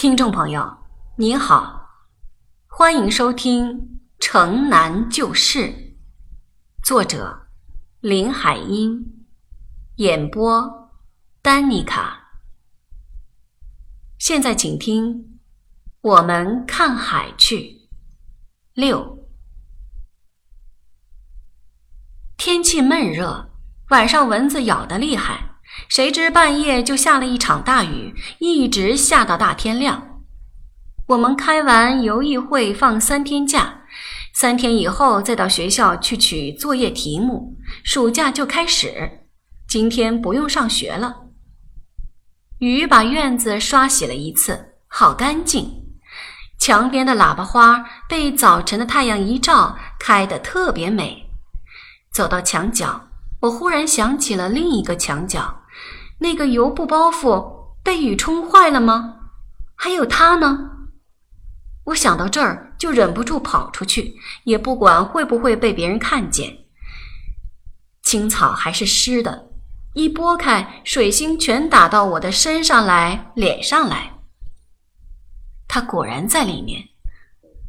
听众朋友，您好，欢迎收听《城南旧事》，作者林海音，演播丹妮卡。现在请听《我们看海去》六。天气闷热，晚上蚊子咬得厉害。谁知半夜就下了一场大雨，一直下到大天亮。我们开完游艺会放三天假，三天以后再到学校去取作业题目，暑假就开始。今天不用上学了。雨把院子刷洗了一次，好干净。墙边的喇叭花被早晨的太阳一照，开得特别美。走到墙角，我忽然想起了另一个墙角。那个油布包袱被雨冲坏了吗？还有他呢？我想到这儿就忍不住跑出去，也不管会不会被别人看见。青草还是湿的，一拨开，水星全打到我的身上来、脸上来。他果然在里面，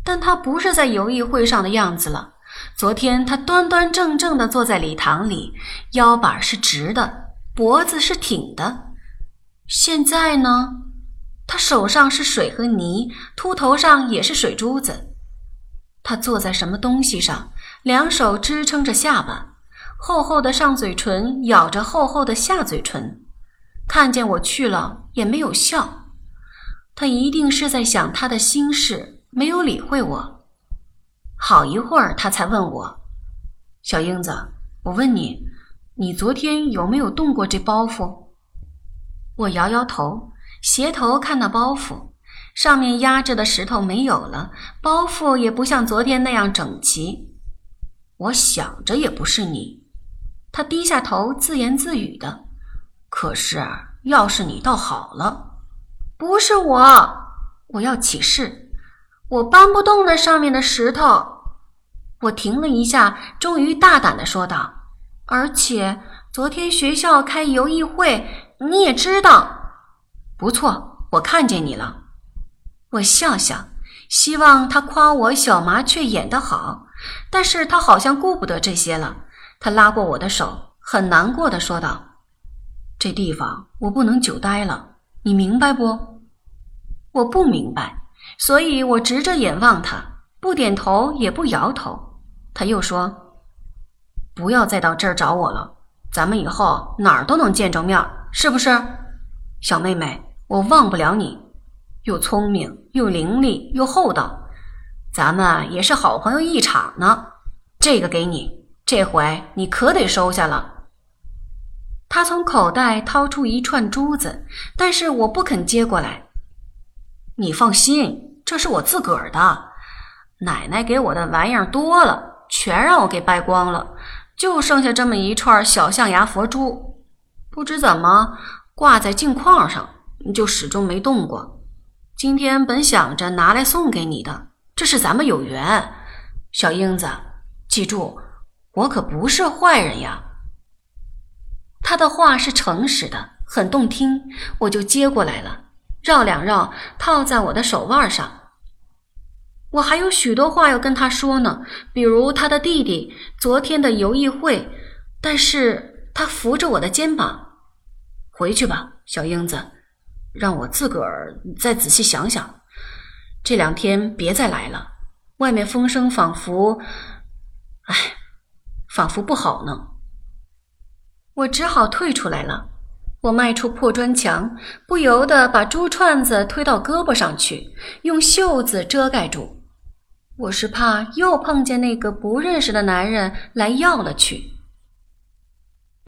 但他不是在游艺会上的样子了。昨天他端端正正的坐在礼堂里，腰板是直的。脖子是挺的，现在呢，他手上是水和泥，秃头上也是水珠子。他坐在什么东西上，两手支撑着下巴，厚厚的上嘴唇咬着厚厚的下嘴唇，看见我去了也没有笑。他一定是在想他的心事，没有理会我。好一会儿，他才问我：“小英子，我问你。”你昨天有没有动过这包袱？我摇摇头，斜头看那包袱，上面压着的石头没有了，包袱也不像昨天那样整齐。我想着也不是你。他低下头自言自语的。可是要是你倒好了，不是我，我要起誓，我搬不动那上面的石头。我停了一下，终于大胆的说道。而且昨天学校开游艺会，你也知道。不错，我看见你了。我笑笑，希望他夸我小麻雀演得好，但是他好像顾不得这些了。他拉过我的手，很难过的说道：“这地方我不能久待了，你明白不？”我不明白，所以我直着眼望他，不点头也不摇头。他又说。不要再到这儿找我了，咱们以后哪儿都能见着面，是不是？小妹妹，我忘不了你，又聪明又伶俐又厚道，咱们也是好朋友一场呢。这个给你，这回你可得收下了。他从口袋掏出一串珠子，但是我不肯接过来。你放心，这是我自个儿的，奶奶给我的玩意儿多了，全让我给掰光了。就剩下这么一串小象牙佛珠，不知怎么挂在镜框上，就始终没动过。今天本想着拿来送给你的，这是咱们有缘。小英子，记住，我可不是坏人呀。他的话是诚实的，很动听，我就接过来了，绕两绕，套在我的手腕上。我还有许多话要跟他说呢，比如他的弟弟昨天的游艺会。但是他扶着我的肩膀，回去吧，小英子，让我自个儿再仔细想想。这两天别再来了，外面风声仿佛……哎，仿佛不好呢。我只好退出来了。我迈出破砖墙，不由得把珠串子推到胳膊上去，用袖子遮盖住。我是怕又碰见那个不认识的男人来要了去。